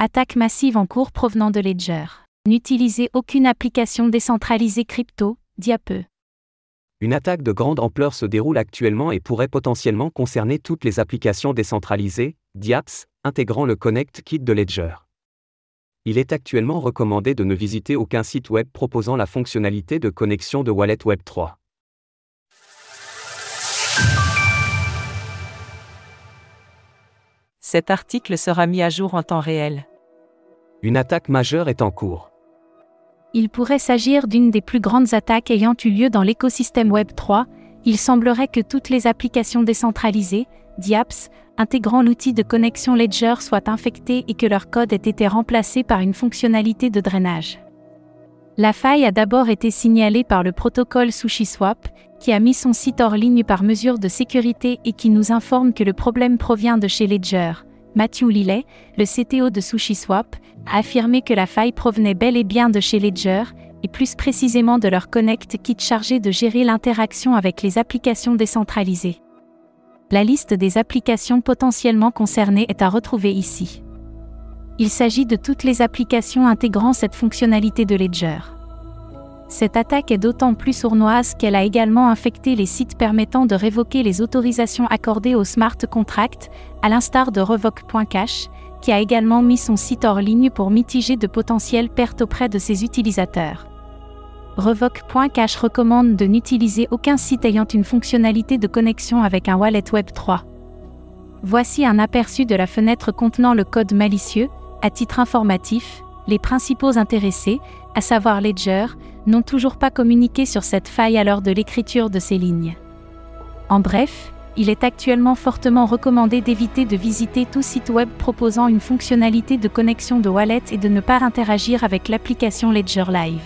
Attaque massive en cours provenant de Ledger. N'utilisez aucune application décentralisée crypto, Diape. Une attaque de grande ampleur se déroule actuellement et pourrait potentiellement concerner toutes les applications décentralisées, DIAPS, intégrant le Connect Kit de Ledger. Il est actuellement recommandé de ne visiter aucun site web proposant la fonctionnalité de connexion de Wallet Web 3. Cet article sera mis à jour en temps réel. Une attaque majeure est en cours. Il pourrait s'agir d'une des plus grandes attaques ayant eu lieu dans l'écosystème Web 3. Il semblerait que toutes les applications décentralisées, DIAPS, intégrant l'outil de connexion Ledger soient infectées et que leur code ait été remplacé par une fonctionnalité de drainage. La faille a d'abord été signalée par le protocole SushiSwap, qui a mis son site hors ligne par mesure de sécurité et qui nous informe que le problème provient de chez Ledger. Matthew Lillet, le CTO de SushiSwap, a affirmé que la faille provenait bel et bien de chez Ledger, et plus précisément de leur Connect Kit chargé de gérer l'interaction avec les applications décentralisées. La liste des applications potentiellement concernées est à retrouver ici. Il s'agit de toutes les applications intégrant cette fonctionnalité de Ledger. Cette attaque est d'autant plus sournoise qu'elle a également infecté les sites permettant de révoquer les autorisations accordées aux smart contracts, à l'instar de Revoke.cash, qui a également mis son site hors ligne pour mitiger de potentielles pertes auprès de ses utilisateurs. Revoke.cash recommande de n'utiliser aucun site ayant une fonctionnalité de connexion avec un wallet Web 3. Voici un aperçu de la fenêtre contenant le code malicieux, à titre informatif, les principaux intéressés, à savoir Ledger, n'ont toujours pas communiqué sur cette faille à l'heure de l'écriture de ces lignes. En bref, il est actuellement fortement recommandé d'éviter de visiter tout site web proposant une fonctionnalité de connexion de wallet et de ne pas interagir avec l'application Ledger Live.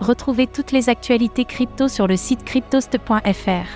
Retrouvez toutes les actualités crypto sur le site cryptost.fr.